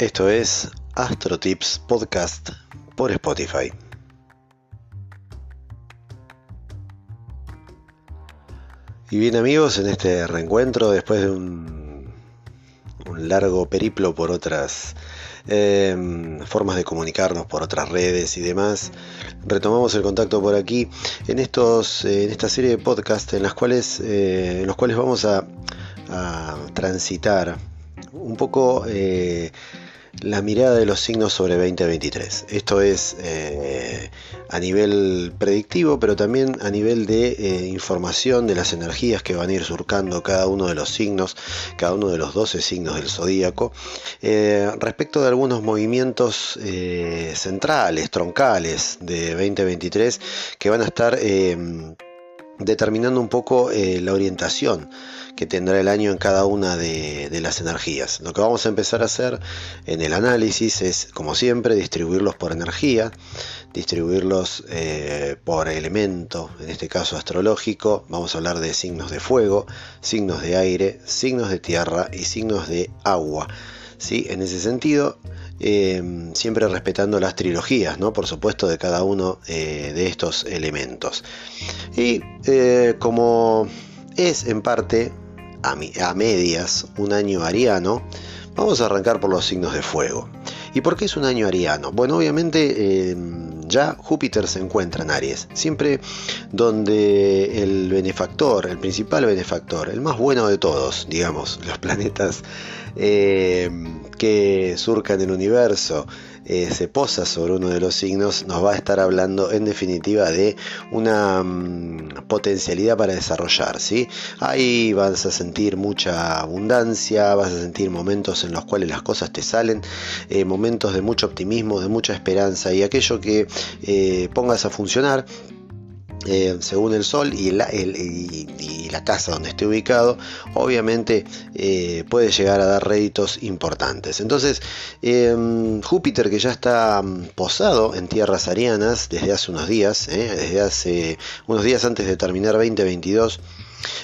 Esto es Astro Tips Podcast por Spotify. Y bien amigos, en este reencuentro, después de un, largo periplo por otras eh, formas de comunicarnos, por otras redes y demás, retomamos el contacto por aquí en, estos, en esta serie de podcasts en, las cuales, eh, en los cuales vamos a, a transitar un poco eh, la mirada de los signos sobre 2023. Esto es eh, a nivel predictivo, pero también a nivel de eh, información de las energías que van a ir surcando cada uno de los signos, cada uno de los 12 signos del zodíaco, eh, respecto de algunos movimientos centrales, troncales de 2023 que van a estar determinando un poco la orientación que tendrá el año en cada una de, las energías. Lo que vamos a empezar a hacer en el análisis es, como siempre, distribuirlos por energía, distribuirlos eh, por elemento, en este caso astrológico. Vamos a hablar de signos de fuego, signos de aire, signos de tierra y signos de agua. ¿sí? En ese sentido, eh, siempre respetando las trilogías, ¿no? por supuesto, de cada uno eh, de estos elementos. Y como es en parte a, medias un año ariano, vamos a arrancar por los signos de fuego. ¿Y por qué es un año ariano? Bueno, obviamente em, ya Júpiter se encuentra en Aries, siempre donde el benefactor, el principal benefactor, el más bueno de todos, digamos, los planetas em, que surcan el universo, eh, se posa sobre uno de los signos, nos va a estar hablando en definitiva de una mm, potencialidad para desarrollar. ¿sí? Ahí vas a sentir mucha abundancia, vas a sentir momentos en los cuales las cosas te salen, eh, momentos de mucho optimismo, de mucha esperanza y aquello que eh, pongas a funcionar eh, según el Sol y la, casa donde esté ubicado, obviamente eh, puede llegar a dar réditos importantes. Entonces, em, Júpiter que ya está mm, posado en tierras arianas desde hace unos días, eh, desde hace unos días antes de terminar 2022,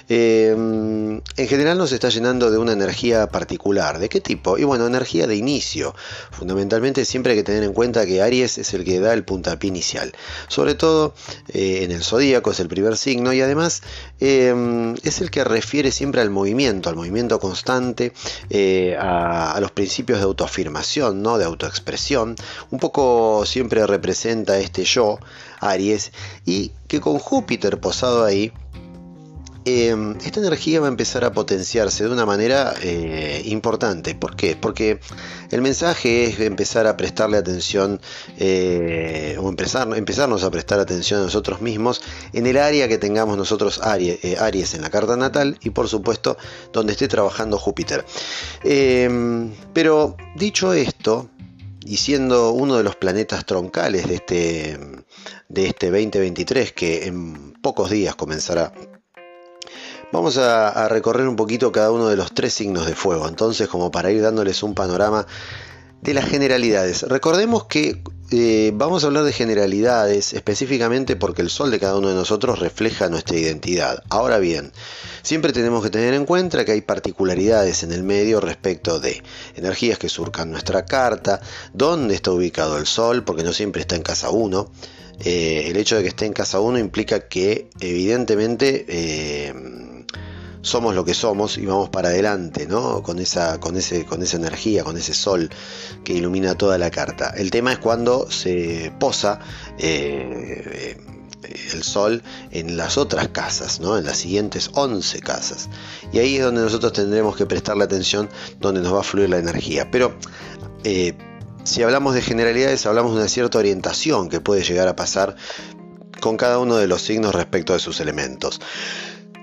Em, en general nos está llenando de una energía particular. ¿De qué tipo? Y bueno, energía de inicio. Fundamentalmente siempre hay que tener en cuenta que Aries es el que da el puntapié inicial. Sobre todo eh, en el zodíaco es el primer signo y además em, es el que refiere siempre al movimiento, al movimiento constante, eh, a, a, los principios de autoafirmación, ¿no? de autoexpresión. Un poco siempre representa este yo, Aries, y que con Júpiter posado ahí, Em, esta energía va a empezar a potenciarse de una manera eh, importante. ¿Por qué? Porque el mensaje es empezar a prestarle atención eh, o empezar, empezarnos a prestar atención a nosotros mismos en el área que tengamos nosotros Aries, eh, en la carta natal y por supuesto donde esté trabajando Júpiter. Em, pero dicho esto, y siendo uno de los planetas troncales de este, de este 2023 que en pocos días comenzará Vamos a, recorrer un poquito cada uno de los tres signos de fuego, entonces como para ir dándoles un panorama de las generalidades. Recordemos que eh, vamos a hablar de generalidades específicamente porque el sol de cada uno de nosotros refleja nuestra identidad. Ahora bien, siempre tenemos que tener en cuenta que hay particularidades en el medio respecto de energías que surcan nuestra carta, dónde está ubicado el sol, porque no siempre está en casa 1. Eh, el hecho de que esté en casa 1 implica que evidentemente eh, somos lo que somos y vamos para adelante, ¿no? Con esa, con, ese, con esa energía, con ese sol que ilumina toda la carta. El tema es cuando se posa eh, el sol en las otras casas, ¿no? en las siguientes 11 casas. Y ahí es donde nosotros tendremos que prestarle atención, donde nos va a fluir la energía. Pero eh, si hablamos de generalidades, hablamos de una cierta orientación que puede llegar a pasar con cada uno de los signos respecto de sus elementos.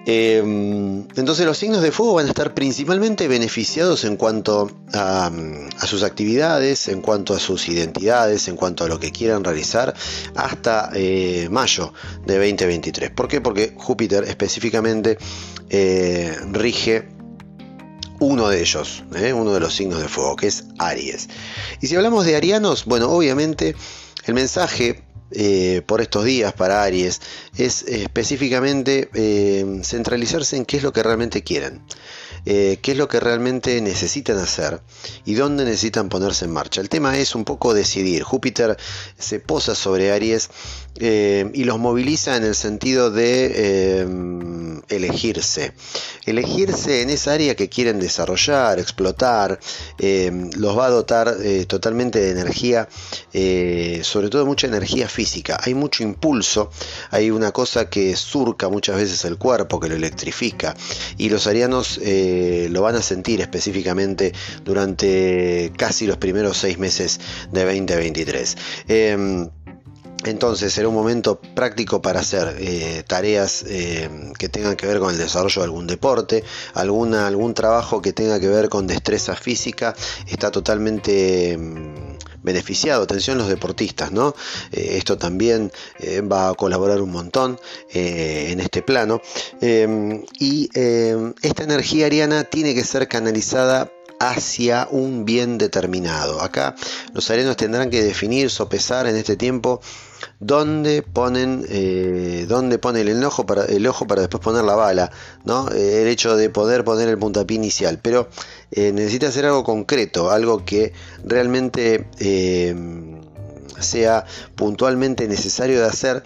Em, entonces los signos de fuego van a estar principalmente beneficiados en cuanto a, sus actividades, en cuanto a sus identidades, en cuanto a lo que quieran realizar hasta eh, mayo de 2023. ¿Por qué? Porque Júpiter específicamente eh, rige uno de ellos, eh, uno de los signos de fuego, que es Aries. Y si hablamos de arianos, bueno, obviamente el mensaje eh, por estos días para Aries es específicamente eh, centralizarse en qué es lo que realmente quieren. qué es lo que realmente necesitan hacer y dónde necesitan ponerse en marcha. El tema es un poco decidir. Júpiter se posa sobre Aries y los moviliza en el sentido de elegirse. Elegirse en esa área que quieren desarrollar, explotar, los va a dotar totalmente de energía, sobre todo mucha energía física. Hay mucho impulso, hay una cosa que surca muchas veces el cuerpo, que lo electrifica, y los arianos eh, lo van a sentir específicamente durante casi los primeros seis meses de 2023. Em, entonces será un momento práctico para hacer eh, tareas eh, que tengan que ver con el desarrollo de algún deporte, algún trabajo que tenga que ver con destreza física, está totalmente em, beneficiado. Atención los deportistas, ¿no? Eh, esto también va a colaborar un montón en este plano. y esta energía ariana tiene que ser canalizada hacia un bien determinado. Acá los arianos tendrán que definir, sopesar en este tiempo dónde ponen, eh, dónde el ojo, para, el ojo para después poner la bala, ¿no? Eh, el hecho de poder poner el puntapié inicial, pero eh, necesita hacer algo concreto, algo que realmente sea puntualmente necesario de hacer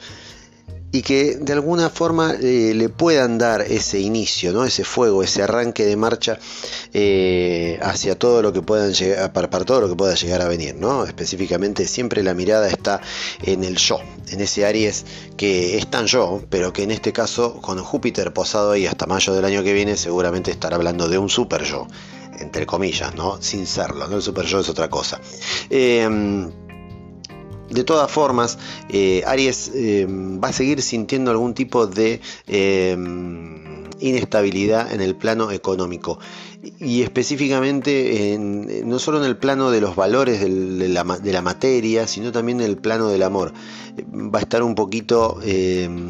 y que de alguna forma eh, le puedan dar ese inicio, ¿no? ese fuego, ese arranque de marcha eh, hacia todo lo que puedan llegar, para, todo lo que pueda llegar a venir. ¿no? Específicamente siempre la mirada está en el yo, en ese Aries que es tan yo, pero que en este caso con Júpiter posado ahí hasta mayo del año que viene seguramente estará hablando de un super yo, entre comillas, ¿no? sin serlo, ¿no? el super yo es otra cosa. Eh, de todas formas, eh, Aries eh, va a seguir sintiendo algún tipo de eh, inestabilidad en el plano económico y específicamente no solo en el plano de los valores de, la, materia, sino también en el plano del amor. Va a estar un poquito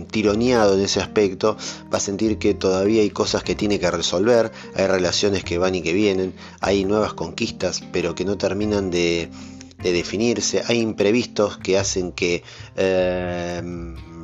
tironeado en ese aspecto, va a sentir que todavía hay cosas que tiene que resolver, hay relaciones que van y que vienen, hay nuevas conquistas, pero que no terminan de de definirse, hay imprevistos que hacen que eh,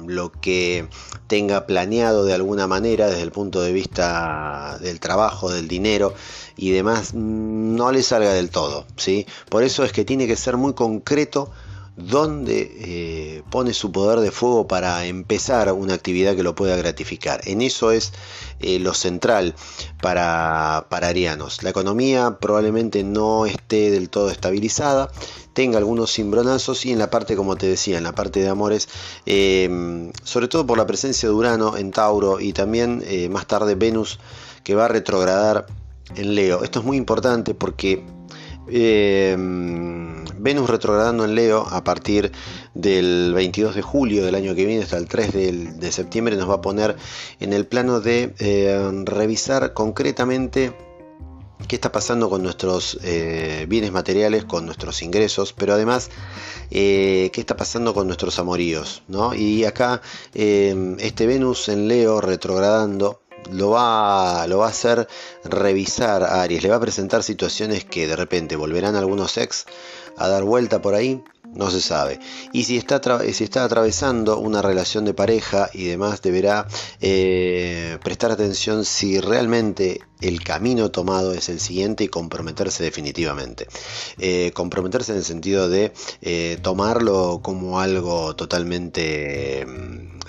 lo que tenga planeado de alguna manera desde el punto de vista del trabajo, del dinero y demás, no le salga del todo. ¿sí? Por eso es que tiene que ser muy concreto dónde eh, pone su poder de fuego para empezar una actividad que lo pueda gratificar. En eso es eh, lo central para, arianos. La economía probablemente no esté del todo estabilizada, tenga algunos cimbronazos y en la parte, como te decía, en la parte de amores, eh, sobre todo por la presencia de Urano en Tauro y también más tarde Venus que va a retrogradar en Leo. Esto es muy importante porque Venus retrogradando en Leo a partir del 22 de julio del año que viene hasta el 3 de, septiembre nos va a poner en el plano de eh, revisar concretamente qué está pasando con nuestros eh, bienes materiales, con nuestros ingresos, pero además eh, qué está pasando con nuestros amoríos. Y acá este Venus en Leo retrogradando lo va, lo va a hacer revisar a Aries, le va a presentar situaciones que de repente volverán algunos ex a dar vuelta por ahí, no se sabe. Y si está, si está atravesando una relación de pareja y demás, deberá eh, prestar atención si realmente el camino tomado es el siguiente y comprometerse definitivamente. Eh, comprometerse en el sentido de eh, tomarlo como algo totalmente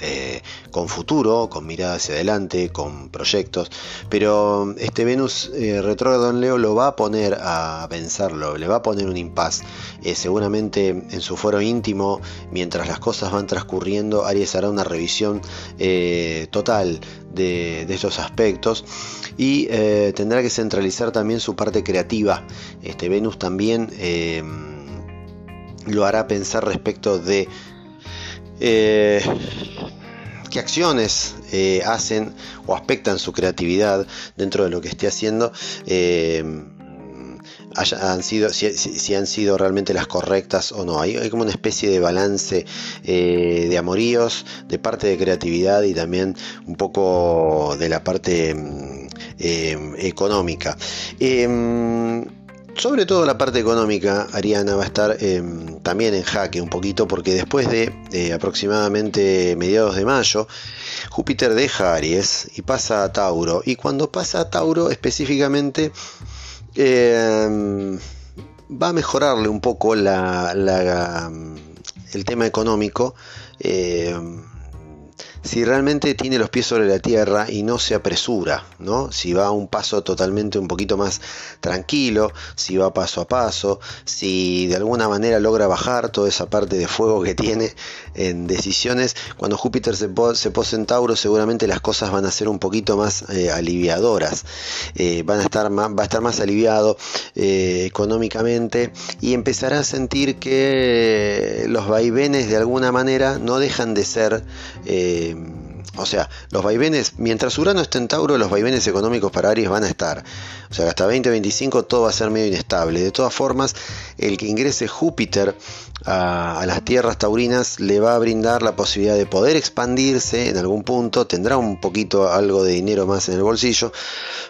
eh, con futuro, con mirada hacia adelante, con proyectos, pero este Venus retrógrado en Leo lo va a poner a pensarlo, le va a poner un impas. seguramente en su foro íntimo, mientras las cosas van transcurriendo, Aries hará una revisión total de, estos aspectos y eh, tendrá que centralizar también su parte creativa. Este Venus también lo hará pensar respecto de eh, qué acciones eh, hacen o aspectan su creatividad dentro de lo que esté haciendo sido, si, han sido realmente las correctas o no. Hay, como una especie de balance eh, de amoríos, de parte de creatividad y también un poco de la parte mm, eh, económica. Em, sobre todo la parte económica, Ariana va a estar em, también en jaque un poquito porque después de aproximadamente mediados de mayo, Júpiter deja Aries y pasa a Tauro. Y cuando pasa a Tauro específicamente... Em, va a mejorarle un poco la, el tema económico. Si realmente tiene los pies sobre la tierra y no se apresura, ¿no? Si va a un paso totalmente un poquito más tranquilo, si va paso a paso, si de alguna manera logra bajar toda esa parte de fuego que tiene en decisiones, cuando Júpiter se, se en Tauro seguramente las cosas van a ser un poquito más eh, aliviadoras, eh, van a estar más, va a estar más aliviado eh, económicamente y empezará a sentir que los vaivenes de alguna manera no dejan de ser o sea, los vaivenes, mientras Urano esté en Tauro, los vaivenes económicos para Aries van a estar. O sea, hasta 2025 todo va a ser medio inestable. De todas formas, el que ingrese Júpiter a, las tierras taurinas le va a brindar la posibilidad de poder expandirse en algún punto, tendrá un poquito algo de dinero más en el bolsillo,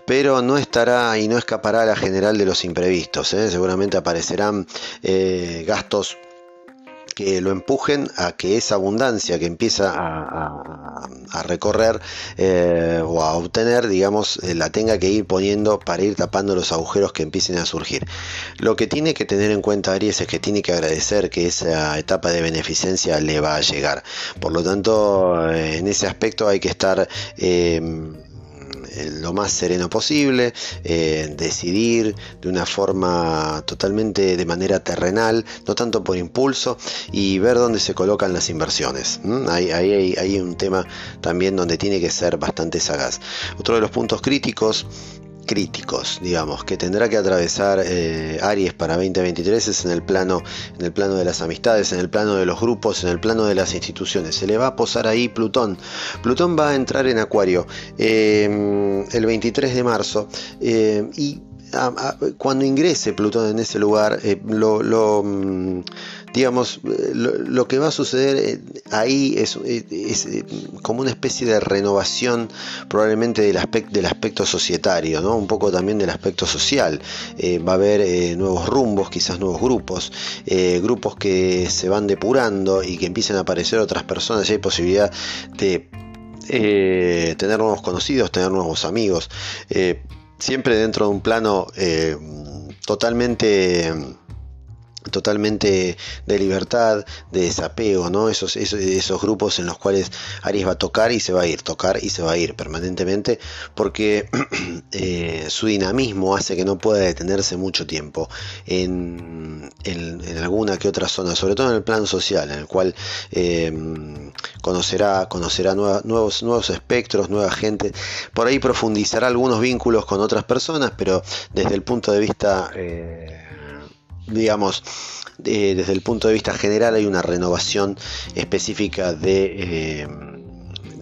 pero no estará y no escapará a la general de los imprevistos. ¿eh? Seguramente aparecerán eh, gastos que lo empujen a que esa abundancia que empieza a, recorrer eh, o a obtener, digamos, eh, la tenga que ir poniendo para ir tapando los agujeros que empiecen a surgir. Lo que tiene que tener en cuenta Aries es que tiene que agradecer que esa etapa de beneficencia le va a llegar. Por lo tanto, eh, en ese aspecto hay que estar lo más sereno posible, eh, decidir de una forma totalmente de manera terrenal, no tanto por impulso, y ver dónde se colocan las inversiones. Ahí, hay un tema también donde tiene que ser bastante sagaz. Otro de los puntos críticos críticos, digamos, que tendrá que atravesar eh, Aries para 2023 es en el plano, en el plano de las amistades, en el plano de los grupos, en el plano de las instituciones. Se le va a posar ahí Plutón. Plutón va a entrar en Acuario eh, el 23 de marzo eh, y cuando ingrese Plutón en ese lugar, lo, mm, digamos, eh, lo, que va a suceder eh, ahí es, eh, como una especie de renovación probablemente del aspecto, del aspecto societario, ¿no? un poco también del aspecto social. va a haber nuevos rumbos, quizás nuevos grupos, grupos que se van depurando y que empiezan a aparecer otras personas, y hay posibilidad de tener nuevos conocidos, tener nuevos amigos, siempre dentro de un plano totalmente totalmente de libertad, de desapego, ¿no? Esos, esos, grupos en los cuales Aries va a tocar y se va a ir, tocar y se va a ir permanentemente, porque eh, su dinamismo hace que no pueda detenerse mucho tiempo en, en, alguna que otra zona, sobre todo en el plano social, en el cual em, conocerá, conocerá nuevos, nuevos espectros, nueva gente, por ahí profundizará algunos vínculos con otras personas, pero desde el punto de vista... Eh, digamos, desde el punto de vista general hay una renovación específica de... Eh,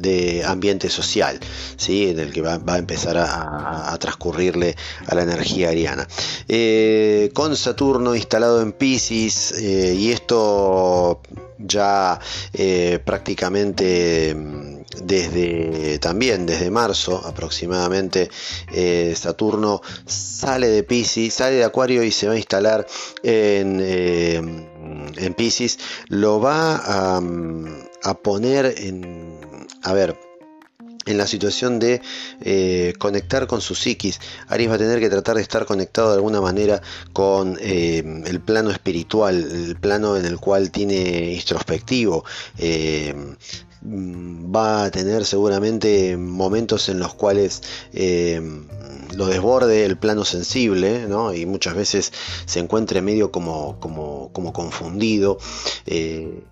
de ambiente social, ¿sí? en el que va, a empezar a, transcurrirle a la energía ariana. Eh, con Saturno instalado en Pisces, eh, y esto ya prácticamente desde también desde marzo aproximadamente eh, Saturno sale de Pisces, sale de Acuario y se va a instalar en, eh, en Pisces, lo va a, a poner en, a ver, en la situación de eh, conectar con su psiquis. Aries va a tener que tratar de estar conectado de alguna manera con el plano espiritual, el plano en el cual tiene introspectivo. Mm, va a tener seguramente momentos en los cuales eh, lo desborde el plano sensible y muchas veces se encuentre medio como, como, como confundido. Eh,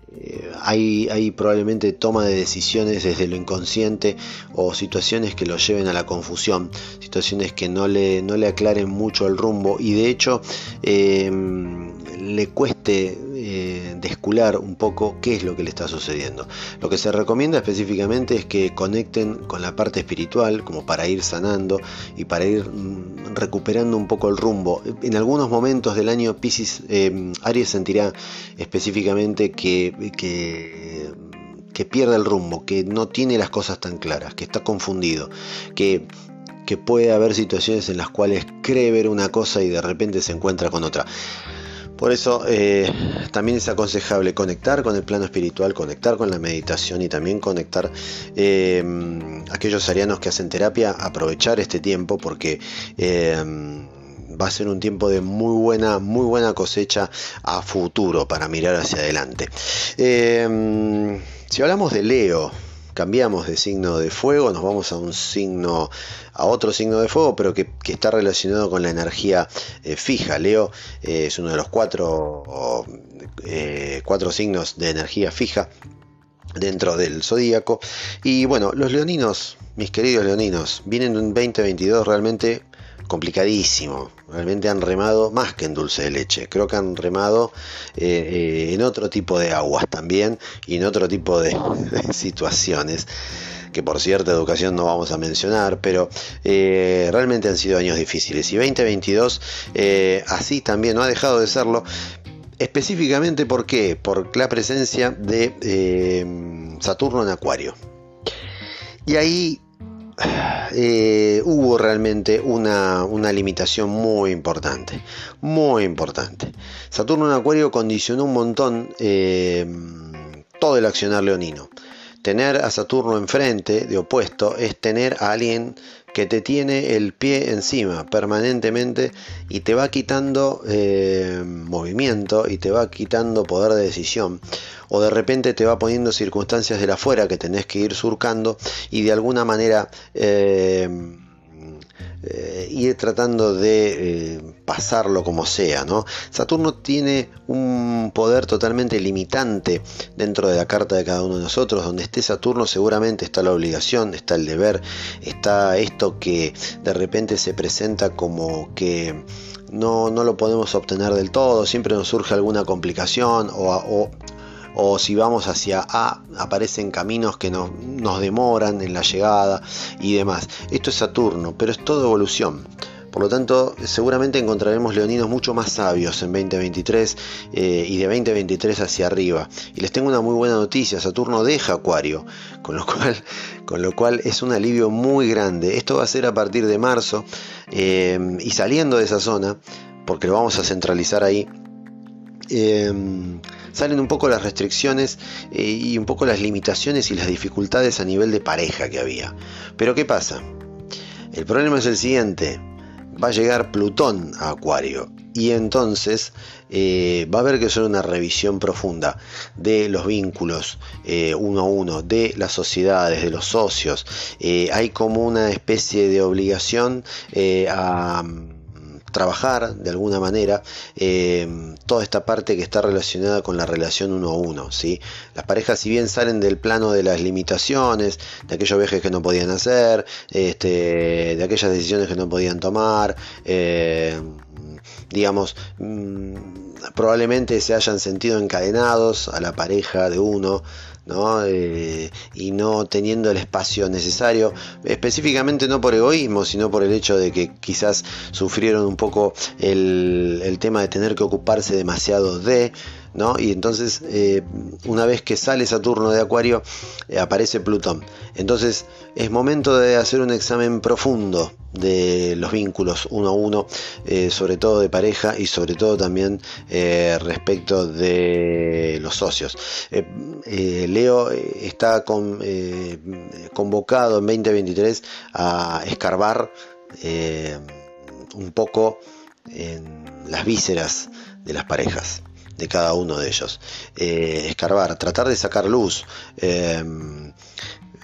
hay, hay, probablemente toma de decisiones desde lo inconsciente o situaciones que lo lleven a la confusión, situaciones que no le, no le aclaren mucho el rumbo y de hecho eh, le cueste eh, descular un poco qué es lo que le está sucediendo. Lo que se recomienda específicamente es que conecten con la parte espiritual, como para ir sanando y para ir mm, recuperando un poco el rumbo. En algunos momentos del año Pisces, eh, Aries sentirá específicamente que, que, que pierde el rumbo, que no tiene las cosas tan claras, que está confundido, que que puede haber situaciones en las cuales cree ver una cosa y de repente se encuentra con otra. Por eso eh, también es aconsejable conectar con el plano espiritual, conectar con la meditación y también conectar eh, aquellos arianos que hacen terapia, aprovechar este tiempo porque eh, va a ser un tiempo de muy buena, muy buena cosecha a futuro para mirar hacia adelante. si hablamos de Leo, cambiamos de signo de fuego, nos vamos a un signo, a otro signo de fuego, pero que, está relacionado con la energía eh, fija. Leo eh, es uno de los cuatro, eh, cuatro signos de energía fija dentro del zodíaco. Y bueno, los leoninos, mis queridos leoninos, vienen en un 2022 realmente complicadísimo. Realmente han remado más que en dulce de leche. Creo que han remado eh, eh, en otro tipo de aguas también y en otro tipo de, situaciones que por cierta educación no vamos a mencionar, pero eh, realmente han sido años difíciles. Y 2022 así también no ha dejado de serlo. Específicamente ¿por qué? Por la presencia de Saturno en Acuario. Y ahí eh, hubo realmente una, limitación muy importante, muy importante. Saturno en Acuario condicionó un montón eh, todo el accionar leonino. Tener a Saturno enfrente, de opuesto, es tener a alguien que te tiene el pie encima permanentemente y te va quitando eh, movimiento y te va quitando poder de decisión o de repente te va poniendo circunstancias de la afuera que tenés que ir surcando y de alguna manera eh, eh, ir tratando de eh, pasarlo como sea. ¿no? Saturno tiene un poder totalmente limitante dentro de la carta de cada uno de nosotros. Donde esté Saturno seguramente está la obligación, está el deber, está esto que de repente se presenta como que no, no lo podemos obtener del todo, siempre nos surge alguna complicación o, o si vamos hacia A aparecen caminos que nos, demoran en la llegada y demás. Esto es Saturno, pero es todo evolución. Por lo tanto, seguramente encontraremos leoninos mucho más sabios en 2023 eh, y de 2023 hacia arriba. Y les tengo una muy buena noticia, Saturno deja Acuario, con lo cual, con lo cual es un alivio muy grande. Esto va a ser a partir de marzo eh, y saliendo de esa zona, porque lo vamos a centralizar ahí. Eh, salen un poco las restricciones eh, y un poco las limitaciones y las dificultades a nivel de pareja que había. Pero ¿qué pasa? El problema es el siguiente, va a llegar Plutón a Acuario y entonces eh, va a haber que hacer una revisión profunda de los vínculos eh, uno a uno, de las sociedades, de los socios. hay como una especie de obligación a trabajar de alguna manera eh, toda esta parte que está relacionada con la relación uno a uno. ¿sí? Las parejas, si bien salen del plano de las limitaciones, de aquellos viajes que no podían hacer, este, de aquellas decisiones que no podían tomar, eh, digamos, mm, probablemente se hayan sentido encadenados a la pareja de uno eh, y no teniendo el espacio necesario, específicamente no por egoísmo, sino por el hecho de que quizás sufrieron un poco el tema de tener que ocuparse demasiado de, y entonces, eh, una vez que sale Saturno de Acuario, eh, aparece Plutón. Entonces, es momento de hacer un examen profundo de los vínculos uno a uno, eh, sobre todo de pareja y sobre todo también respecto de los socios. Leo está convocado en 2023 a escarbar un poco en las vísceras de las parejas de cada uno de ellos. Eh, escarbar, tratar de sacar luz. Eh,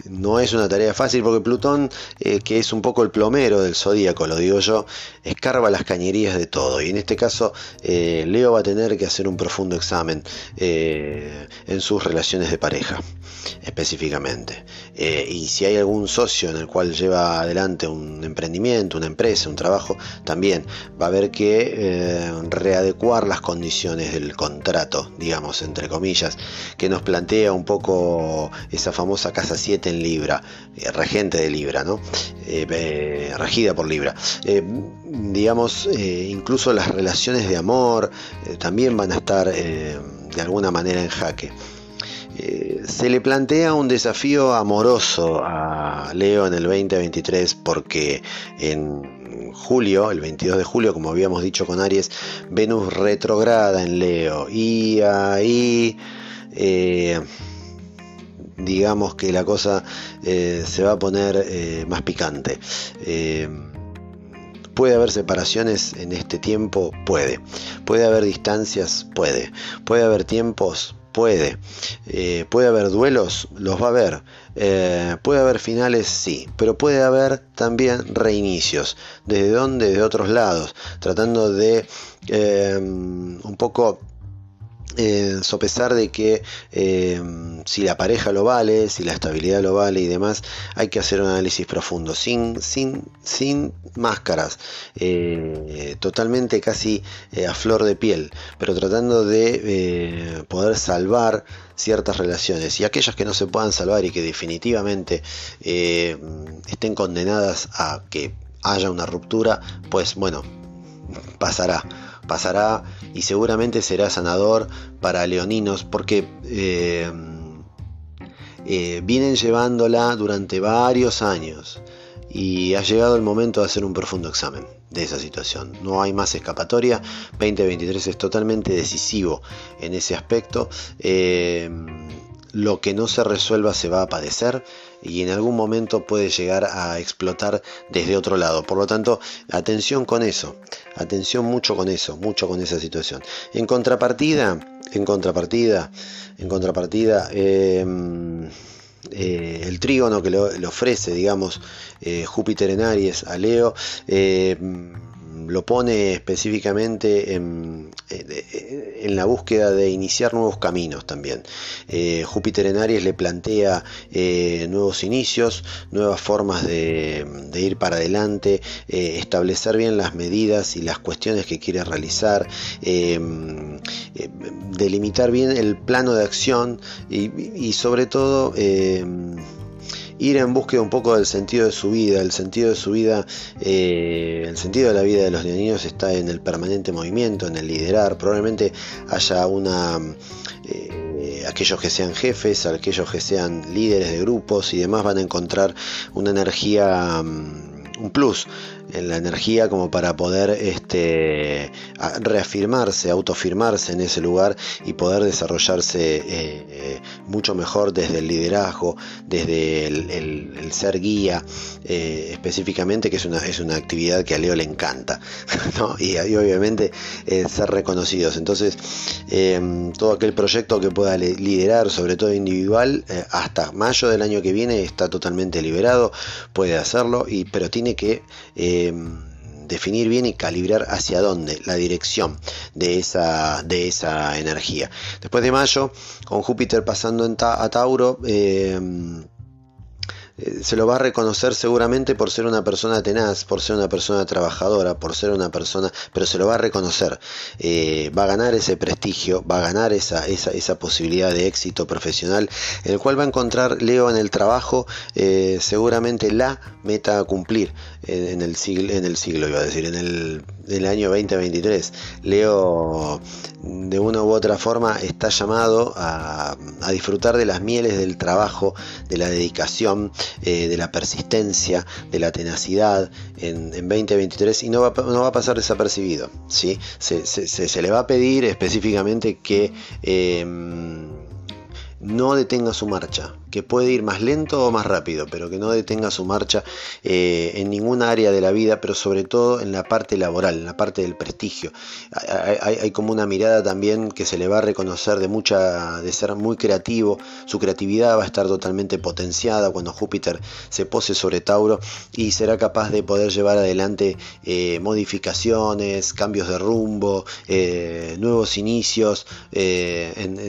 no es una tarea fácil porque Plutón, eh, que es un poco el plomero del zodíaco, lo digo yo, escarba las cañerías de todo. Y en este caso, Leo va a tener que hacer un profundo examen en sus relaciones de pareja específicamente. Eh, y si hay algún socio en el cual lleva adelante un emprendimiento, una empresa, un trabajo, también va a haber que eh, readecuar las condiciones del contrato, digamos, entre comillas, que nos plantea un poco esa famosa casa 7 en Libra, eh, regente de Libra, ¿no? regida por Libra. digamos, incluso las relaciones de amor también van a estar de alguna manera en jaque. se le plantea un desafío amoroso a Leo en el 2023 porque en julio, el 22 de julio, como habíamos dicho con Aries, Venus retrograda en Leo y ahí eh, digamos que la cosa eh, se va a poner eh, más picante. ¿Puede haber separaciones en este tiempo? Puede. ¿Puede haber distancias? Puede. ¿Puede haber tiempos? Puede. ¿Puede haber duelos? Los va a haber. ¿Puede haber finales? Sí. Pero puede haber también reinicios. ¿Desde dónde? De otros lados. Tratando de un poco eh, sopesar de que eh, si la pareja lo vale, si la estabilidad lo vale y demás, hay que hacer un análisis profundo, sin, sin, sin máscaras, eh, totalmente casi a flor de piel, pero tratando de poder salvar ciertas relaciones. Y aquellas que no se puedan salvar y que definitivamente estén condenadas a que haya una ruptura, pues bueno, pasará pasará y seguramente será sanador para leoninos porque eh, eh, vienen llevándola durante varios años y ha llegado el momento de hacer un profundo examen de esa situación. No hay más escapatoria. 2023 es totalmente decisivo en ese aspecto. Eh, lo que no se resuelva se va a padecer y en algún momento puede llegar a explotar desde otro lado. Por lo tanto, atención con eso, atención mucho con eso, mucho con esa situación. En contrapartida, en contrapartida, en contrapartida, em, eh, el trígono que le, ofrece, digamos, eh, Júpiter en Aries a Leo, em, lo pone específicamente en, la búsqueda de iniciar nuevos caminos también. Eh, Júpiter en Aries le plantea eh, nuevos inicios, nuevas formas de, ir para adelante, eh, establecer bien las medidas y las cuestiones que quiere realizar, delimitar bien el plano de acción y sobre todo ir en búsqueda un poco del sentido de su vida. El sentido de su vida, eh, el sentido de la vida de los niños está en el permanente movimiento, en el liderar. Probablemente haya una... Eh, aquellos que sean jefes, aquellos que sean líderes de grupos y demás van a encontrar una energía, mm, un plus en la energía como para poder este, reafirmarse, autofirmarse en ese lugar y poder desarrollarse eh, eh, mucho mejor desde el liderazgo, desde el, ser guía, eh, específicamente, que es una, es una actividad que a Leo le encanta, y, obviamente ser reconocidos. Entonces, em, todo aquel proyecto que pueda liderar, sobre todo individual, hasta mayo del año que viene está totalmente liberado, puede hacerlo, y, pero tiene que Em, definir bien y calibrar hacia dónde, la dirección de esa, de esa energía. Después de mayo, con Júpiter pasando en a Tauro, em, eh, se lo va a reconocer seguramente por ser una persona tenaz, por ser una persona trabajadora, por ser una persona, pero se lo va a reconocer. Eh, va a ganar ese prestigio, va a ganar esa, esa, esa, posibilidad de éxito profesional, el cual va a encontrar Leo en el trabajo eh, seguramente la meta a cumplir en, el siglo, en el siglo, iba a decir, en el, en año 2023. Leo de una u otra forma está llamado a, disfrutar de las mieles del trabajo, de la dedicación, eh, de la persistencia, de la tenacidad en, 2023 y no va, no va, a pasar desapercibido. ¿sí? Se, le va a pedir específicamente que... Eh, no detenga su marcha, que puede ir más lento o más rápido, pero que no detenga su marcha eh, en ninguna área de la vida, pero sobre todo en la parte laboral, en la parte del prestigio. Hay, como una mirada también que se le va a reconocer de mucha, de ser muy creativo, su creatividad va a estar totalmente potenciada cuando Júpiter se pose sobre Tauro y será capaz de poder llevar adelante eh, modificaciones, cambios de rumbo, eh, nuevos inicios en,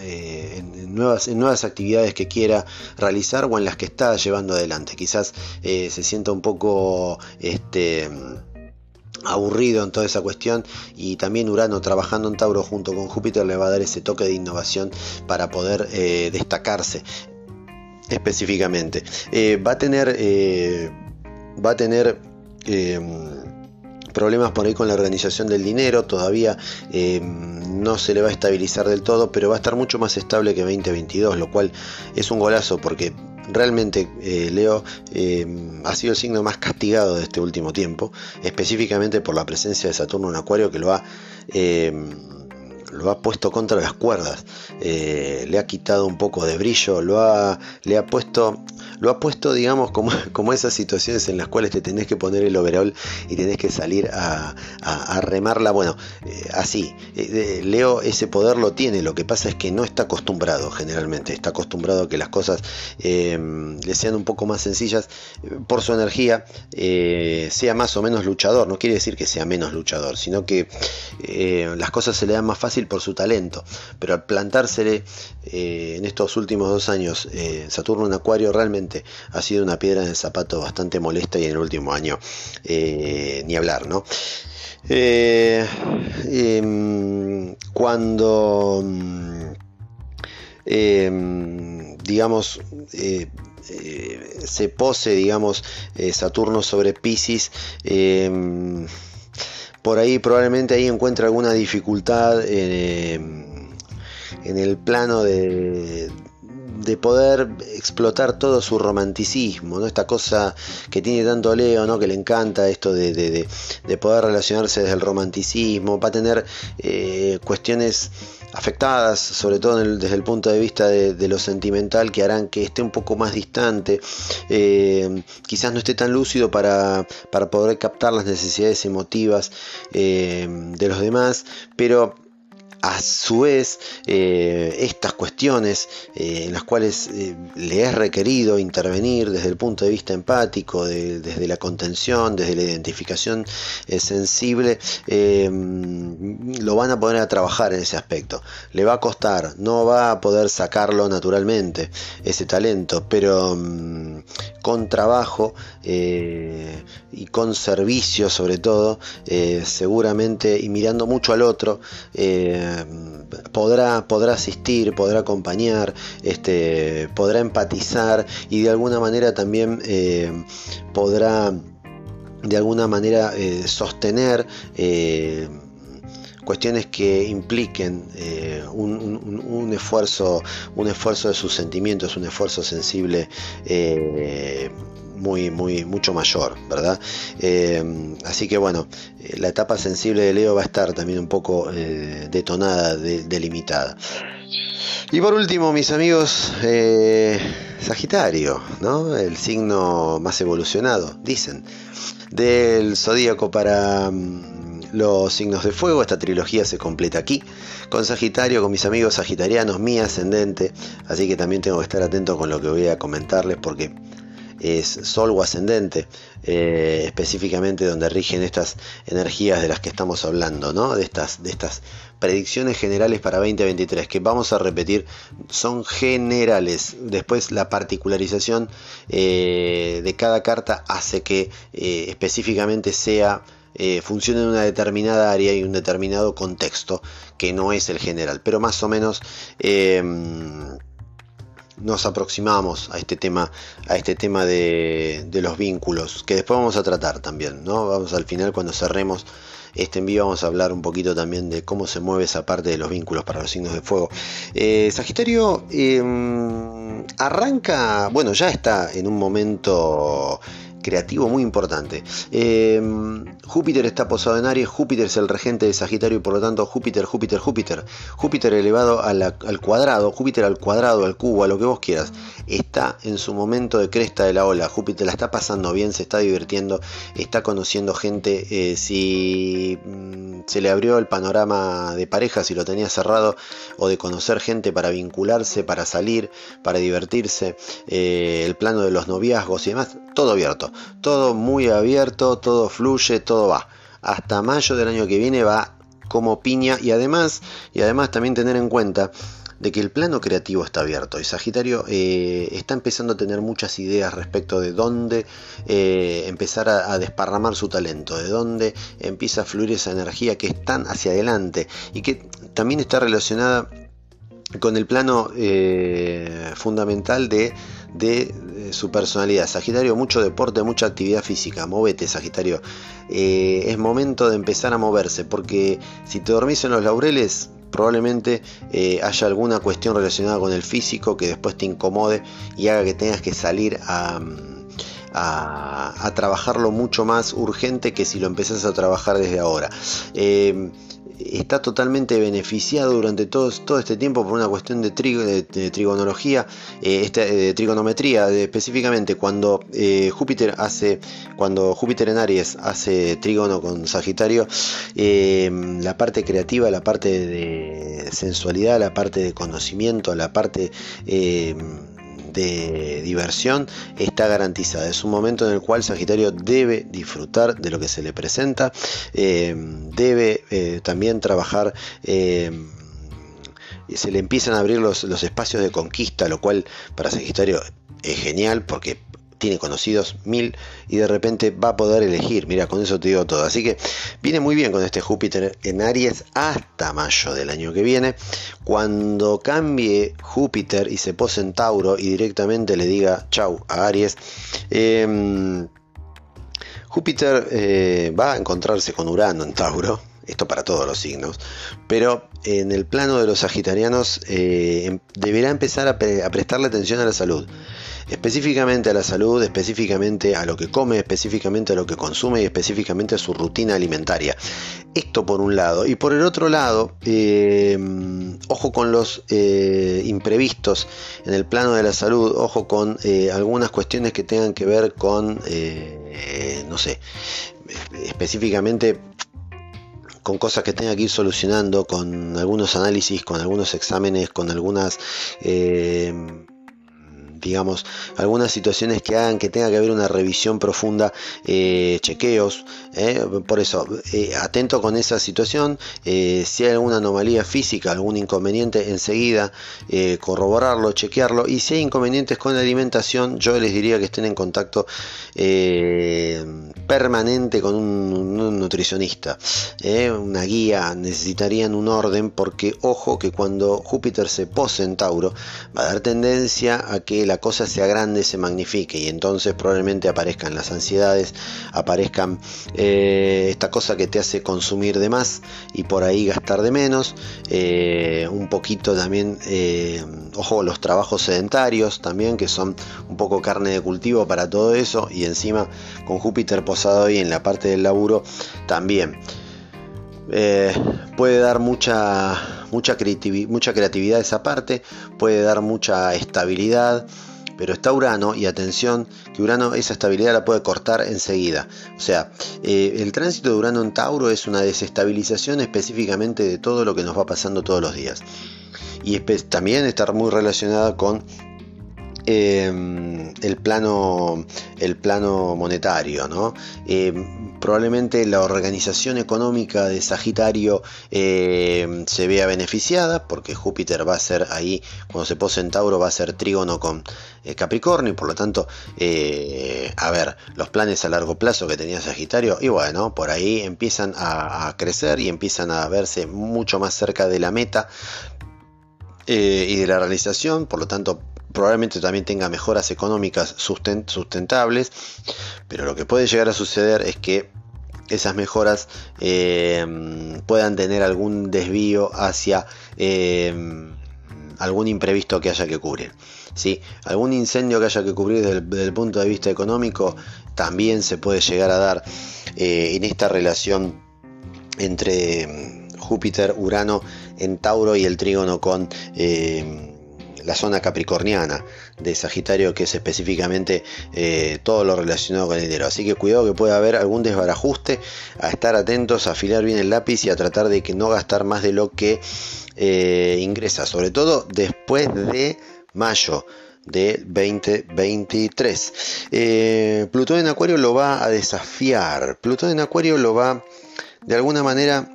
en, nuevas, en nuevas actividades que quiera realizar o en las que está llevando adelante. Quizás eh, se sienta un poco este, aburrido en toda esa cuestión y también Urano trabajando en Tauro junto con Júpiter le va a dar ese toque de innovación para poder eh, destacarse específicamente. Eh, va a tener... va a tener problemas por ahí con la organización del dinero, todavía eh, no se le va a estabilizar del todo, pero va a estar mucho más estable que 2022, lo cual es un golazo porque realmente eh, Leo ha sido el signo más castigado de este último tiempo, específicamente por la presencia de Saturno en Acuario que lo ha lo ha puesto contra las cuerdas, le ha quitado un poco de brillo, lo ha, le ha puesto lo ha puesto, digamos, como, como esas situaciones en las cuales te tenés que poner el overall y tenés que salir a, remarla. Bueno, eh, así, eh, Leo ese poder lo tiene, lo que pasa es que no está acostumbrado generalmente, está acostumbrado a que las cosas em, le sean un poco más sencillas por su energía, eh, sea más o menos luchador, no quiere decir que sea menos luchador, sino que las cosas se le dan más fácil por su talento, pero al plantársele en estos últimos dos años Saturno en Acuario realmente ha sido una piedra en el zapato bastante molesta y en el último año eh, ni hablar, ¿no? Eh, em, cuando em, digamos eh, se pose digamos Saturno sobre Pisces em, por ahí probablemente ahí encuentra alguna dificultad en el plano de, de poder explotar todo su romanticismo, ¿no? esta cosa que tiene tanto Leo, ¿no? que le encanta esto de, poder relacionarse desde el romanticismo, va a tener eh, cuestiones afectadas, sobre todo desde el punto de vista de, lo sentimental, que harán que esté un poco más distante, eh, quizás no esté tan lúcido para, poder captar las necesidades emotivas eh, de los demás, pero a su vez eh, estas cuestiones eh, en las cuales eh, le es requerido intervenir desde el punto de vista empático, desde la contención, desde la identificación sensible, lo van a poner a trabajar en ese aspecto. Le va a costar, no va a poder sacarlo naturalmente, ese talento, pero mm, con trabajo y con servicio sobre todo, seguramente, y mirando mucho al otro, podrá, podrá asistir, podrá acompañar, este, podrá empatizar y de alguna manera también eh, podrá de alguna manera eh, sostener eh, cuestiones que impliquen un, esfuerzo un esfuerzo de sus sentimientos un esfuerzo sensible muy, muy, mucho mayor, ¿verdad? Eh, así que bueno, eh, la etapa sensible de Leo va a estar también un poco eh, detonada, delimitada. Y por último, mis amigos, Sagitario, ¿no? El signo más evolucionado, dicen, del zodíaco para mm, los signos de fuego. Esta trilogía se completa aquí, con Sagitario, con mis amigos sagitarianos, mi ascendente. Así que también tengo que estar atento con lo que voy a comentarles porque es Sol o ascendente, eh, específicamente donde rigen estas energías de las que estamos hablando, ¿no? de, estas, de estas predicciones generales para 2023, que vamos a repetir, son generales. Después la particularización eh, de cada carta hace que eh, específicamente sea... funcione en una determinada área y un determinado contexto que no es el general, pero más o menos nos aproximamos a este tema, a este tema de, los vínculos, que después vamos a tratar también, ¿no? Vamos al final cuando cerremos este envío vamos a hablar un poquito también de cómo se mueve esa parte de los vínculos para los signos de fuego. Eh, Sagitario em, arranca, bueno, ya está en un momento creativo muy importante. Em, Júpiter está posado en Aries, Júpiter es el regente de Sagitario y por lo tanto Júpiter, Júpiter, Júpiter, Júpiter elevado al cuadrado, Júpiter al cuadrado, al cubo, a lo que vos quieras, está en su momento de cresta de la ola, Júpiter la está pasando bien, se está divirtiendo, está conociendo gente, eh, si mm, se le abrió el panorama de pareja, si lo tenía cerrado, o de conocer gente para vincularse, para salir, para divertirse, eh, el plano de los noviazgos y demás, todo abierto, todo muy abierto, todo fluye, todo va. Hasta mayo del año que viene va como piña y además, y además también tener en cuenta de que el plano creativo está abierto y Sagitario eh, está empezando a tener muchas ideas respecto de dónde eh, empezar a, desparramar su talento, de dónde empieza a fluir esa energía que es tan hacia adelante y que también está relacionada con el plano eh, fundamental de su personalidad. Sagitario, mucho deporte, mucha actividad física. Movete, Sagitario. Es momento de empezar a moverse, porque si te dormís en los laureles, probablemente eh, haya alguna cuestión relacionada con el físico que después te incomode y haga que tengas que salir a, a, trabajarlo mucho más urgente que si lo empezás a trabajar desde ahora. Eh, está totalmente beneficiado durante todo, este tiempo por una cuestión de, trigonología, eh, este, de trigonometría, específicamente cuando eh, Júpiter hace, cuando Júpiter en Aries hace trígono con Sagitario, eh, la parte creativa, la parte de sensualidad, la parte de conocimiento, la parte de diversión está garantizada. Es un momento en el cual Sagitario debe disfrutar de lo que se le presenta, eh, debe eh, también trabajar eh, se le empiezan a abrir los, los, espacios de conquista, lo cual para Sagitario es genial porque tiene conocidos mil y de repente va a poder elegir. Mira, con eso te digo todo. Así que viene muy bien con este Júpiter en Aries hasta mayo del año que viene. Cuando cambie Júpiter y se pose en Tauro y directamente le diga chau a Aries. Em, Júpiter eh, va a encontrarse con Urano en Tauro esto para todos los signos, pero en el plano de los sagitarianos eh, em, deberá empezar a, a prestarle atención a la salud específicamente a la salud, específicamente a lo que come, específicamente a lo que consume y específicamente a su rutina alimentaria. Esto por un lado. Y por el otro lado, eh, ojo con los eh, imprevistos en el plano de la salud, ojo con eh, algunas cuestiones que tengan que ver con, no sé, específicamente con cosas que tenga que ir solucionando, con algunos análisis, con algunos exámenes, con algunas digamos, algunas situaciones que hagan que tenga que haber una revisión profunda, eh, chequeos, eh, por eso, eh, atento con esa situación, si hay alguna anomalía física, algún inconveniente, enseguida corroborarlo, chequearlo, y si hay inconvenientes con la alimentación, yo les diría que estén en contacto permanente con un, un nutricionista, una guía, necesitarían un orden, porque ojo que cuando Júpiter se pose en Tauro, va a dar tendencia a que la cosa se agrande, se magnifique y entonces probablemente aparezcan las ansiedades, aparezcan eh, esta cosa que te hace consumir de más y por ahí gastar de menos, eh, un poquito también, eh, ojo, los trabajos sedentarios también, que son un poco carne de cultivo para todo eso y encima con Júpiter posado ahí en la parte del laburo también. Puede dar mucha, mucha, mucha creatividad esa parte, puede dar mucha estabilidad, pero está Urano y atención que Urano esa estabilidad la puede cortar enseguida. O sea, eh, el tránsito de Urano en Tauro es una desestabilización específicamente de todo lo que nos va pasando todos los días. Y también está muy relacionada con Em, el, plano, el plano monetario. ¿no? Em, probablemente la organización económica de Sagitario em, se vea beneficiada porque Júpiter va a ser ahí, cuando se pose en Tauro, va a ser trígono con eh, Capricornio y por lo tanto, eh, a ver, los planes a largo plazo que tenía Sagitario, y bueno, por ahí empiezan a, crecer y empiezan a verse mucho más cerca de la meta. Eh, y de la realización, por lo tanto probablemente también tenga mejoras económicas sustentables, pero lo que puede llegar a suceder es que esas mejoras eh, puedan tener algún desvío hacia eh, algún imprevisto que haya que cubrir. ¿sí? Algún incendio que haya que cubrir desde el, punto de vista económico también se puede llegar a dar eh, en esta relación entre mm, Júpiter, Urano en Tauro y el trígono con la zona capricorniana de Sagitario, que es específicamente eh, todo lo relacionado con el dinero. Así que cuidado que puede haber algún desbarajuste, a estar atentos, a afilar bien el lápiz y a tratar de que no gastar más de lo que eh, ingresa, sobre todo después de mayo de 2023. Eh, Plutón en Acuario lo va a desafiar. Plutón en Acuario lo va de alguna manera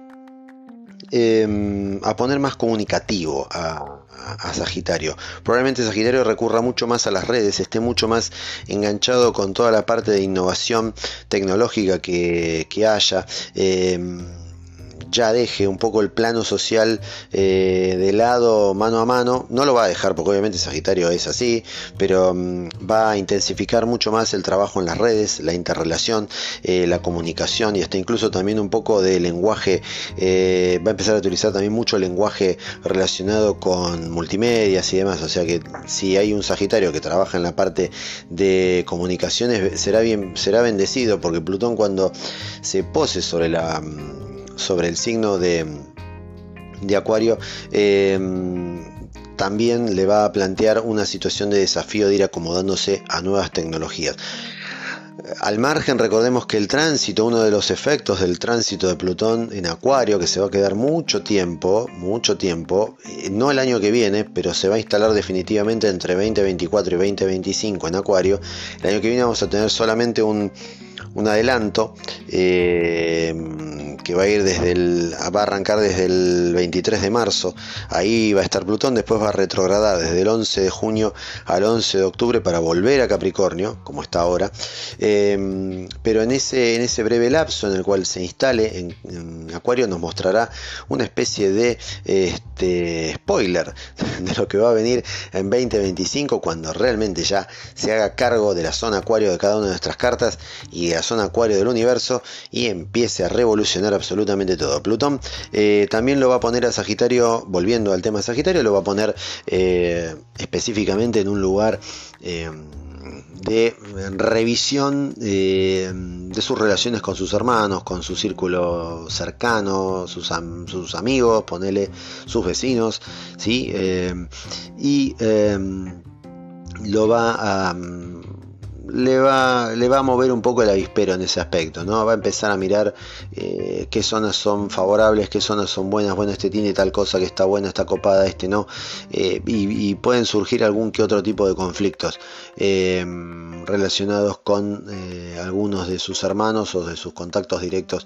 a poner más comunicativo a, Sagitario. Probablemente Sagitario recurra mucho más a las redes, esté mucho más enganchado con toda la parte de innovación tecnológica que, haya. Em, ya deje un poco el plano social eh, de lado mano a mano. No lo va a dejar porque obviamente Sagitario es así, pero mm, va a intensificar mucho más el trabajo en las redes, la interrelación, eh, la comunicación y hasta incluso también un poco de lenguaje. Eh, va a empezar a utilizar también mucho lenguaje relacionado con multimedias y demás. O sea que si hay un Sagitario que trabaja en la parte de comunicaciones, será, bien, será bendecido porque Plutón cuando se pose sobre la mm, sobre el signo de, de Acuario, em, también le va a plantear una situación de desafío de ir acomodándose a nuevas tecnologías. Al margen, recordemos que el tránsito, uno de los efectos del tránsito de Plutón en Acuario, que se va a quedar mucho tiempo, mucho tiempo, eh, no el año que viene, pero se va a instalar definitivamente entre 2024 y 2025 en Acuario. El año que viene vamos a tener solamente un, un adelanto eh, que va a ir desde el va a arrancar desde el 23 de marzo. Ahí va a estar Plutón después va a retrogradar desde el 11 de junio al 11 de octubre para volver a Capricornio como está ahora. Eh, pero en ese en ese breve lapso en el cual se instale en, Acuario nos mostrará una especie de este, spoiler de lo que va a venir en 2025 cuando realmente ya se haga cargo de la zona Acuario de cada una de nuestras cartas y a zona acuario del universo y empiece a revolucionar absolutamente todo. Plutón eh, también lo va a poner a Sagitario, volviendo al tema Sagitario, lo va a poner eh, específicamente en un lugar eh, de revisión de sus relaciones con sus hermanos, con su círculo cercano, sus, sus amigos, ponele sus vecinos, ¿sí? y lo va a le va, le va a mover un poco el avispero en ese aspecto, ¿no? Va a empezar a mirar eh, qué zonas son favorables, qué zonas son buenas, bueno, este tiene tal cosa que está buena, está copada, este no, eh, y, pueden surgir algún que otro tipo de conflictos eh, relacionados con algunos de sus hermanos o de sus contactos directos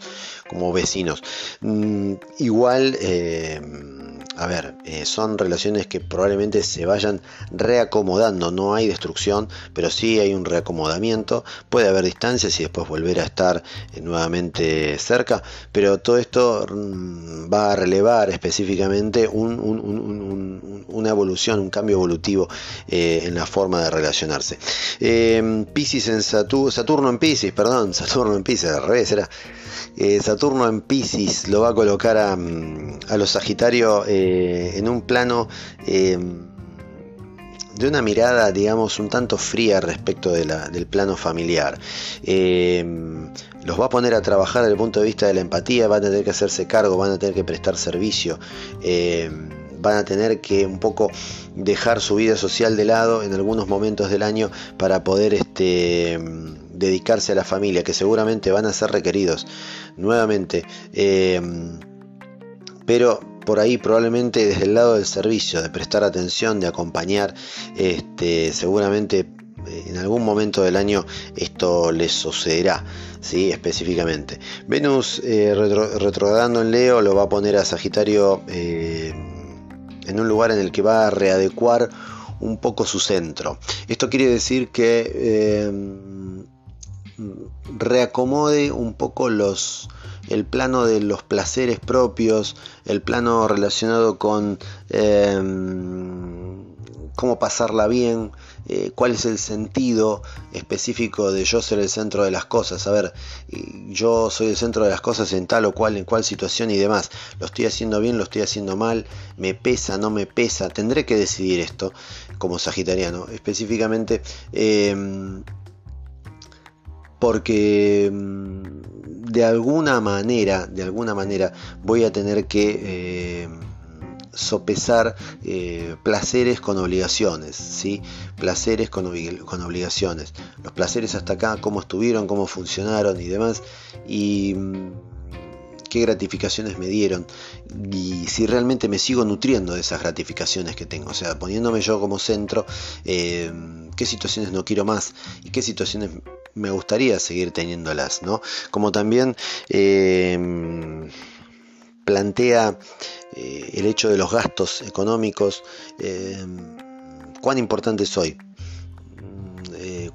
como vecinos. Mm, igual a ver, son relaciones que probablemente se vayan reacomodando, no hay destrucción, pero sí hay un reacomodamiento, puede haber distancias y después volver a estar eh, nuevamente cerca, pero todo esto mm, va a relevar específicamente una evolución, un cambio evolutivo eh, en la forma de relacionarse. Pisces en Saturno, en Pisces, perdón, Saturno en Pisces, al revés era. Eh, Saturno en Pisces lo va a colocar a, mm, los Sagitarios eh, en un plano eh, de una mirada, digamos, un tanto fría respecto del plano familiar. los va a poner a trabajar desde el punto de vista de la empatía, van a tener que hacerse cargo, van a tener que prestar servicio van a tener que un poco dejar su vida social de lado en algunos momentos del año para poder este, dedicarse a la familia, que seguramente van a ser requeridos nuevamente. Eh, pero por ahí probablemente desde el lado del servicio, de prestar atención, de acompañar, este, seguramente eh, en algún momento del año esto les sucederá. ¿sí? específicamente. Venus eh, retrogradando en Leo lo va a poner a Sagitario en un lugar en el que va a readecuar un poco su centro. Esto quiere decir que reacomode un poco los el plano de los placeres propios, el plano relacionado con em, cómo pasarla bien, eh, cuál es el sentido específico de yo ser el centro de las cosas. A ver, yo soy el centro de las cosas en tal o cual, en cual situación y demás. Lo estoy haciendo bien, lo estoy haciendo mal, me pesa, no me pesa. Tendré que decidir esto como sagitariano. Específicamente, em, porque mm, de alguna manera, de alguna manera voy a tener que eh, sopesar eh, placeres con obligaciones, ¿sí? Placeres con, con, obligaciones. Los placeres hasta acá, cómo estuvieron, cómo funcionaron y demás. Y mm, qué gratificaciones me dieron y si realmente me sigo nutriendo de esas gratificaciones que tengo. O sea, poniéndome yo como centro, eh, qué situaciones no quiero más y qué situaciones me gustaría seguir teniéndolas, ¿no? Como también eh, plantea eh, el hecho de los gastos económicos, cuán importante soy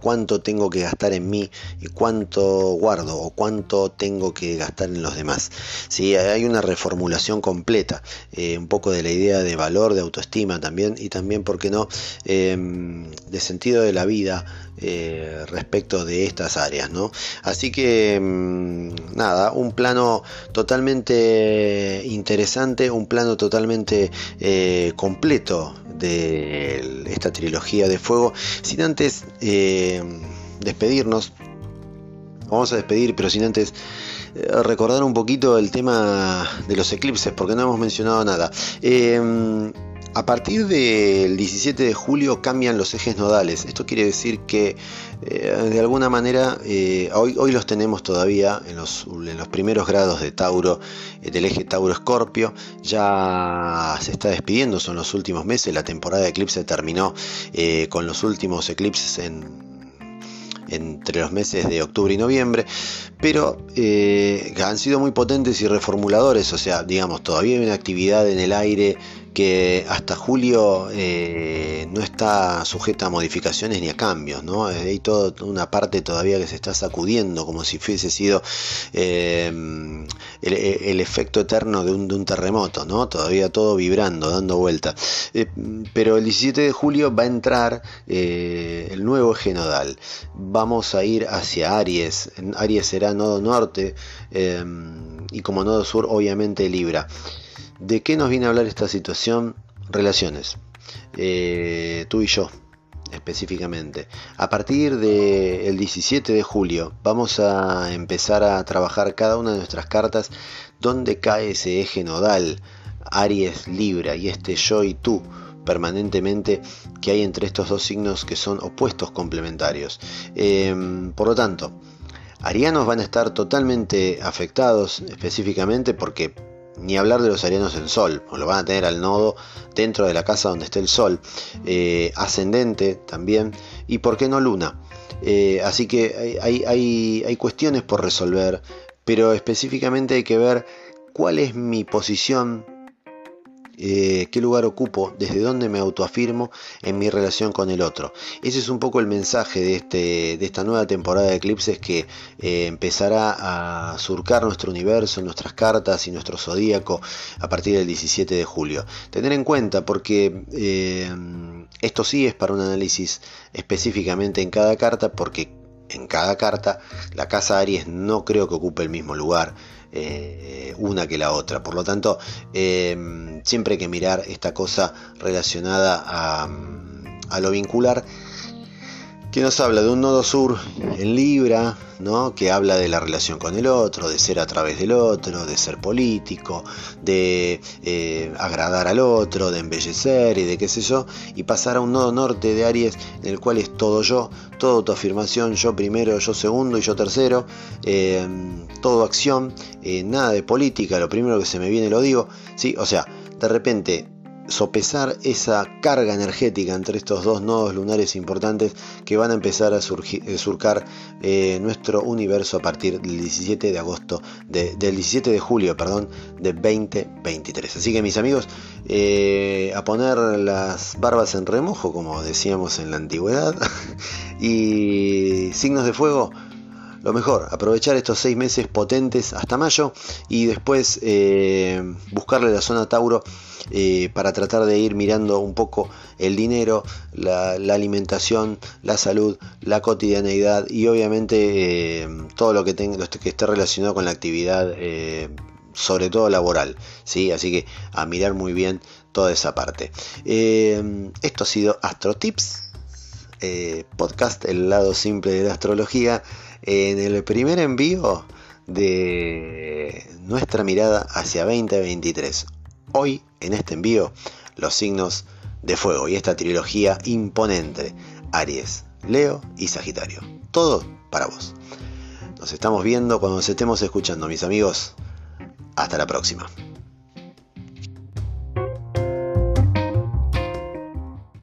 cuánto tengo que gastar en mí y cuánto guardo o cuánto tengo que gastar en los demás. ¿Sí? Hay una reformulación completa, eh, un poco de la idea de valor, de autoestima también y también, ¿por qué no?, em, de sentido de la vida eh, respecto de estas áreas. ¿no? Así que, em, nada, un plano totalmente interesante, un plano totalmente eh, completo de esta trilogía de fuego, sin antes despedirnos vamos a despedir, pero sin antes eh, recordar un poquito el tema de los eclipses, porque no hemos mencionado nada. Em, a partir del 17 de julio cambian los ejes nodales. Esto quiere decir que eh, de alguna manera eh, hoy, los tenemos todavía en los, primeros grados de Tauro, del eje Tauro-Escorpio. Ya se está despidiendo, son los últimos meses. La temporada de eclipse terminó con los últimos eclipses en entre los meses de octubre y noviembre, pero eh, han sido muy potentes y reformuladores, o sea, digamos, todavía hay una actividad en el aire que hasta julio eh, no está sujeta a modificaciones ni a cambios, ¿no? Hay toda una parte todavía que se está sacudiendo como si fuese sido eh, el, efecto eterno de un, terremoto, ¿no? Todavía todo vibrando, dando vuelta. Eh, pero el 17 de julio va a entrar el nuevo eje nodal. Vamos a ir hacia Aries. Aries será nodo norte y como nodo sur obviamente Libra. ¿De qué nos viene a hablar esta situación? Relaciones. Eh, tú y yo, específicamente. A partir del 17 de julio vamos a empezar a trabajar cada una de nuestras cartas donde cae ese eje nodal, Aries, Libra y este yo y tú permanentemente que hay entre estos dos signos que son opuestos complementarios. Em, por lo tanto, arianos van a estar totalmente afectados específicamente porque ni hablar de los arianos en sol, o lo van a tener al nodo dentro de la casa donde esté el sol, eh, ascendente también, y por qué no luna. Eh, así que hay, hay, hay cuestiones por resolver, pero específicamente hay que ver cuál es mi posición eh, qué lugar ocupo, desde dónde me autoafirmo en mi relación con el otro. Ese es un poco el mensaje de, este, de esta nueva temporada de eclipses que eh, empezará a surcar nuestro universo, nuestras cartas y nuestro zodíaco a partir del 17 de julio. Tener en cuenta porque eh, esto sí es para un análisis específicamente en cada carta porque en cada carta la casa Aries no creo que ocupe el mismo lugar eh, una que la otra. Por lo tanto, eh, siempre hay que mirar esta cosa relacionada a, a lo vincular que nos habla de un nodo sur en Libra, ¿no? que habla de la relación con el otro, de ser a través del otro, de ser político, de eh, agradar al otro, de embellecer y de qué sé yo, y pasar a un nodo norte de Aries en el cual es todo yo, toda autoafirmación, yo primero, yo segundo y yo tercero, eh, todo acción, eh, nada de política, lo primero que se me viene lo digo, ¿sí? o sea, de repente sopesar esa carga energética entre estos dos nodos lunares importantes que van a empezar a eh, surcar eh, nuestro universo a partir del 17 de agosto del 17 de julio perdón de 2023 así que mis amigos eh, a poner las barbas en remojo como decíamos en la antigüedad y signos de fuego lo mejor, aprovechar estos seis meses potentes hasta mayo y después buscarle la zona Tauro eh, para tratar de ir mirando un poco el dinero, la, alimentación, la salud, la cotidianeidad y obviamente eh, todo lo que, tenga, que esté relacionado con la actividad, eh, sobre todo laboral. ¿sí? Así que a mirar muy bien toda esa parte. esto ha sido Astro Tips, podcast, el lado simple de la astrología, en el primer envío de nuestra mirada hacia 2023. Hoy, en este envío, los signos de fuego y esta trilogía imponente, Aries, Leo y Sagitario. Todo para vos. Nos estamos viendo cuando nos estemos escuchando, mis amigos. Hasta la próxima.